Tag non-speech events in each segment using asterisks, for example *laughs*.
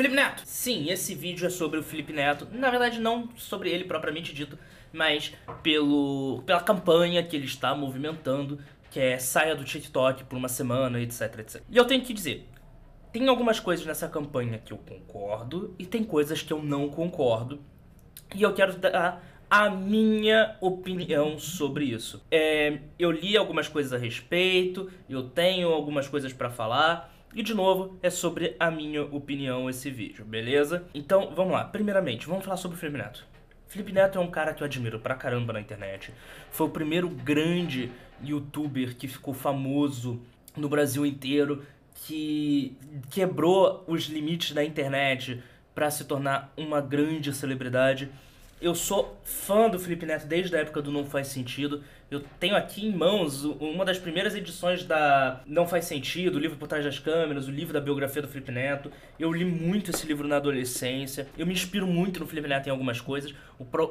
Felipe Neto! Sim, esse vídeo é sobre o Felipe Neto. Na verdade, não sobre ele propriamente dito, mas pelo, pela campanha que ele está movimentando, que é saia do TikTok por uma semana, etc, etc. E eu tenho que dizer, tem algumas coisas nessa campanha que eu concordo e tem coisas que eu não concordo. E eu quero dar a minha opinião sobre isso. É, eu li algumas coisas a respeito, eu tenho algumas coisas para falar. E de novo, é sobre a minha opinião esse vídeo, beleza? Então, vamos lá. Primeiramente, vamos falar sobre o Felipe Neto. Felipe Neto é um cara que eu admiro pra caramba na internet. Foi o primeiro grande youtuber que ficou famoso no Brasil inteiro, que quebrou os limites da internet para se tornar uma grande celebridade. Eu sou fã do Felipe Neto desde a época do Não Faz Sentido. Eu tenho aqui em mãos uma das primeiras edições da Não Faz Sentido, o livro por trás das câmeras, o livro da biografia do Felipe Neto. Eu li muito esse livro na adolescência. Eu me inspiro muito no Felipe Neto em algumas coisas.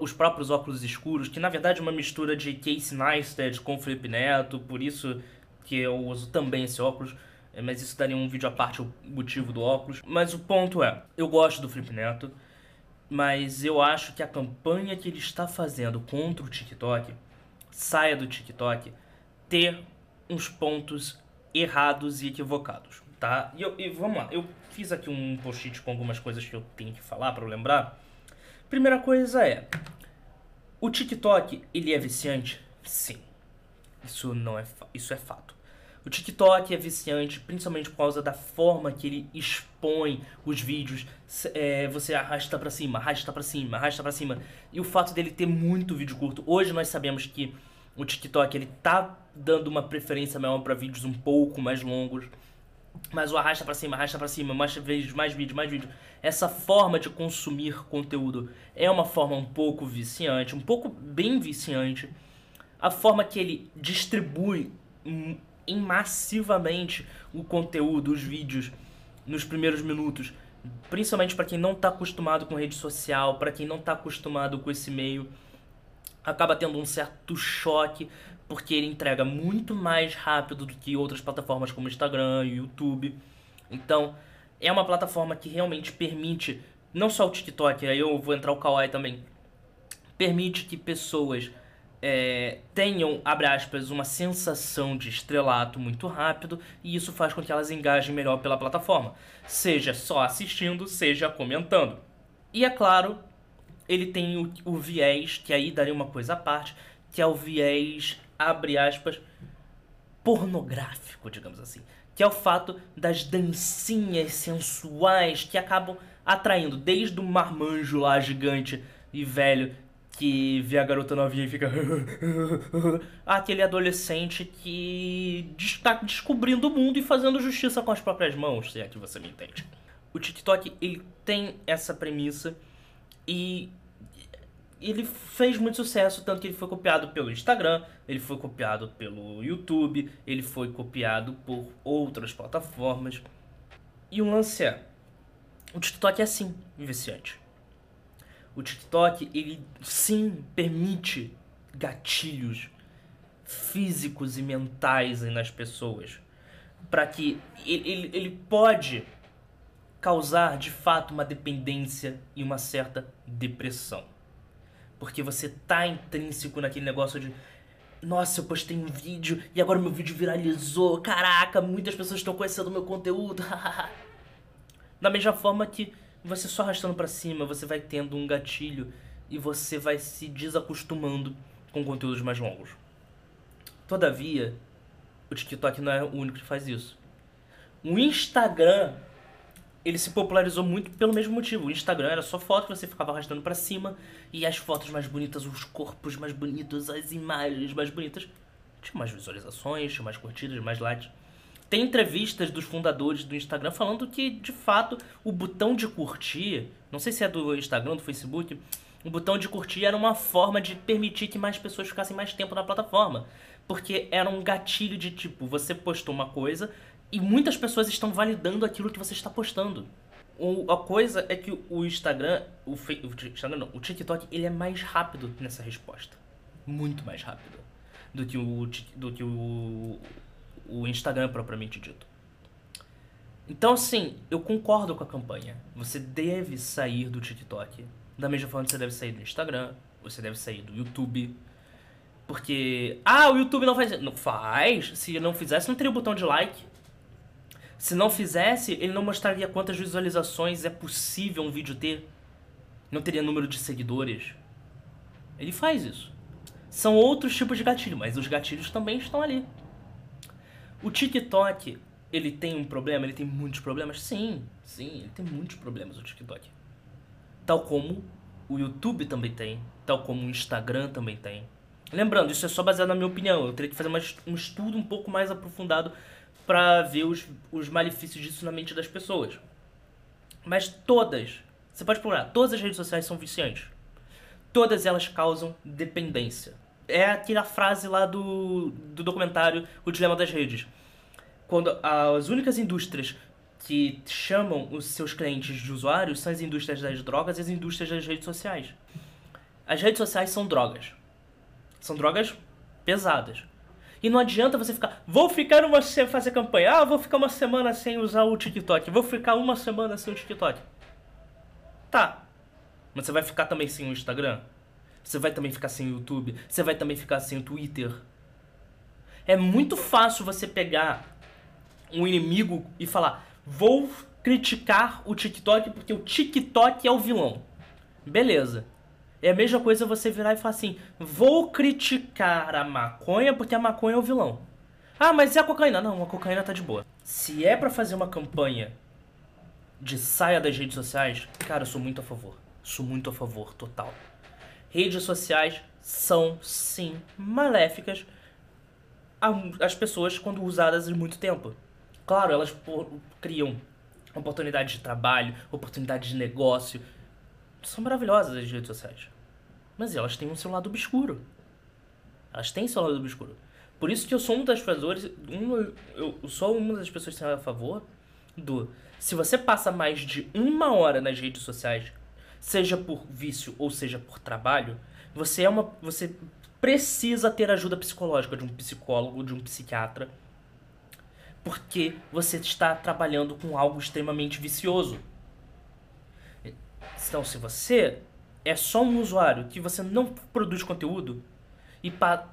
os próprios óculos escuros, que na verdade é uma mistura de Casey Neistat com o Felipe Neto, por isso que eu uso também esse óculos. É, mas isso daria um vídeo à parte, o motivo do óculos. Mas o ponto é, eu gosto do Felipe Neto mas eu acho que a campanha que ele está fazendo contra o TikTok, saia do TikTok, ter uns pontos errados e equivocados, tá? E, eu, e vamos lá, eu fiz aqui um post-it com algumas coisas que eu tenho que falar para lembrar. Primeira coisa é, o TikTok, ele é viciante? Sim. Isso não é, isso é fato. O TikTok é viciante, principalmente por causa da forma que ele expõe os vídeos. É, você arrasta para cima, arrasta para cima, arrasta para cima. E o fato dele ter muito vídeo curto. Hoje nós sabemos que o TikTok ele tá dando uma preferência maior para vídeos um pouco mais longos. Mas o arrasta para cima, arrasta para cima, mais vídeos, mais vídeos, mais vídeos. Essa forma de consumir conteúdo é uma forma um pouco viciante, um pouco bem viciante. A forma que ele distribui em massivamente o conteúdo, os vídeos nos primeiros minutos, principalmente para quem não está acostumado com rede social, para quem não está acostumado com esse meio, acaba tendo um certo choque porque ele entrega muito mais rápido do que outras plataformas como Instagram e YouTube. Então, é uma plataforma que realmente permite, não só o TikTok, aí eu vou entrar o Kawaii também, permite que pessoas é, tenham, abre aspas, uma sensação de estrelato muito rápido e isso faz com que elas engajem melhor pela plataforma, seja só assistindo, seja comentando. E é claro, ele tem o, o viés, que aí daria uma coisa à parte, que é o viés, abre aspas, pornográfico, digamos assim. Que é o fato das dancinhas sensuais que acabam atraindo desde o marmanjo lá gigante e velho que vê a garota novinha e fica. *laughs* Aquele adolescente que está descobrindo o mundo e fazendo justiça com as próprias mãos, se é que você me entende. O TikTok ele tem essa premissa e ele fez muito sucesso, tanto que ele foi copiado pelo Instagram, ele foi copiado pelo YouTube, ele foi copiado por outras plataformas. E o lance é: o TikTok é assim, viciante. O TikTok, ele sim permite gatilhos físicos e mentais nas pessoas. Para que ele, ele, ele pode causar de fato uma dependência e uma certa depressão. Porque você tá intrínseco naquele negócio de nossa, eu postei um vídeo e agora meu vídeo viralizou. Caraca, muitas pessoas estão conhecendo meu conteúdo. *laughs* da mesma forma que você só arrastando para cima, você vai tendo um gatilho e você vai se desacostumando com conteúdos mais longos. Todavia, o TikTok não é o único que faz isso. O Instagram, ele se popularizou muito pelo mesmo motivo. O Instagram era só foto que você ficava arrastando para cima e as fotos mais bonitas, os corpos mais bonitos, as imagens mais bonitas, tinha mais visualizações, tinha mais curtidas, mais likes. Tem entrevistas dos fundadores do Instagram falando que, de fato, o botão de curtir, não sei se é do Instagram, do Facebook, o botão de curtir era uma forma de permitir que mais pessoas ficassem mais tempo na plataforma. Porque era um gatilho de tipo, você postou uma coisa e muitas pessoas estão validando aquilo que você está postando. O, a coisa é que o Instagram, o, o, Instagram não, o TikTok, ele é mais rápido nessa resposta. Muito mais rápido do que o, do que o, o Instagram propriamente dito. Então, assim, eu concordo com a campanha. Você deve sair do TikTok. Da mesma forma que você deve sair do Instagram, você deve sair do YouTube. Porque, ah, o YouTube não faz. Não faz. Se não fizesse, não teria o botão de like. Se não fizesse, ele não mostraria quantas visualizações é possível um vídeo ter. Não teria número de seguidores. Ele faz isso. São outros tipos de gatilho, mas os gatilhos também estão ali. O TikTok, ele tem um problema? Ele tem muitos problemas? Sim, sim, ele tem muitos problemas, o TikTok. Tal como o YouTube também tem, tal como o Instagram também tem. Lembrando, isso é só baseado na minha opinião. Eu teria que fazer um estudo um pouco mais aprofundado para ver os, os malefícios disso na mente das pessoas. Mas todas, você pode procurar, todas as redes sociais são viciantes. Todas elas causam dependência. É aquela frase lá do, do documentário O Dilema das Redes. Quando as únicas indústrias que chamam os seus clientes de usuários são as indústrias das drogas e as indústrias das redes sociais. As redes sociais são drogas. São drogas pesadas. E não adianta você ficar, vou ficar uma fazer campanha, ah, vou ficar uma semana sem usar o TikTok, vou ficar uma semana sem o TikTok. Tá. Mas você vai ficar também sem o Instagram? Você vai também ficar sem o YouTube? Você vai também ficar sem o Twitter? É muito fácil você pegar um inimigo e falar, vou criticar o TikTok porque o TikTok é o vilão. Beleza. É a mesma coisa você virar e falar assim: vou criticar a maconha porque a maconha é o vilão. Ah, mas e a cocaína? Não, a cocaína tá de boa. Se é para fazer uma campanha de saia das redes sociais, cara, eu sou muito a favor. Sou muito a favor, total. Redes sociais são, sim, maléficas às pessoas quando usadas em muito tempo. Claro, elas criam oportunidades de trabalho, oportunidades de negócio. São maravilhosas as redes sociais. Mas elas têm um seu lado obscuro. Elas têm seu lado obscuro. Por isso que eu sou um das favores, um, eu sou uma das pessoas que a favor do se você passa mais de uma hora nas redes sociais, seja por vício ou seja por trabalho, você é uma você precisa ter ajuda psicológica de um psicólogo, de um psiquiatra porque você está trabalhando com algo extremamente vicioso. Então, se você é só um usuário que você não produz conteúdo e pa...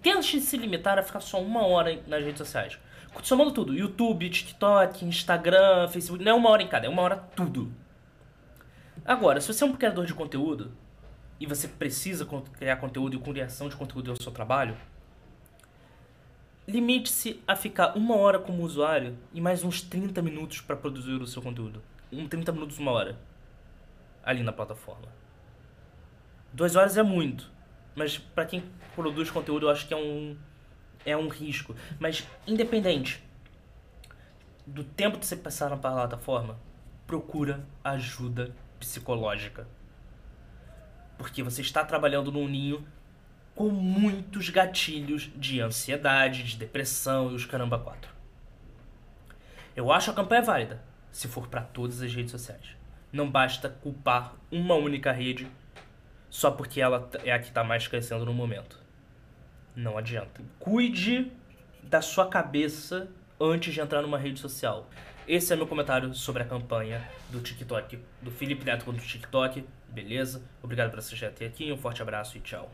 tente se limitar a ficar só uma hora nas redes sociais. Somando tudo, YouTube, TikTok, Instagram, Facebook, não é uma hora em cada, é uma hora tudo. Agora, se você é um criador de conteúdo e você precisa criar conteúdo e criação de conteúdo é o seu trabalho, Limite-se a ficar uma hora como usuário e mais uns 30 minutos para produzir o seu conteúdo. Um 30 minutos, uma hora. Ali na plataforma. Duas horas é muito. Mas para quem produz conteúdo eu acho que é um, é um risco. Mas independente do tempo que você passar na plataforma, procura ajuda psicológica. Porque você está trabalhando num ninho com muitos gatilhos de ansiedade, de depressão e os caramba quatro. Eu acho a campanha válida, se for para todas as redes sociais. Não basta culpar uma única rede só porque ela é a que está mais crescendo no momento. Não adianta. Cuide da sua cabeça antes de entrar numa rede social. Esse é meu comentário sobre a campanha do TikTok, do Felipe Neto contra o TikTok. Beleza? Obrigado por assistir até aqui, um forte abraço e tchau.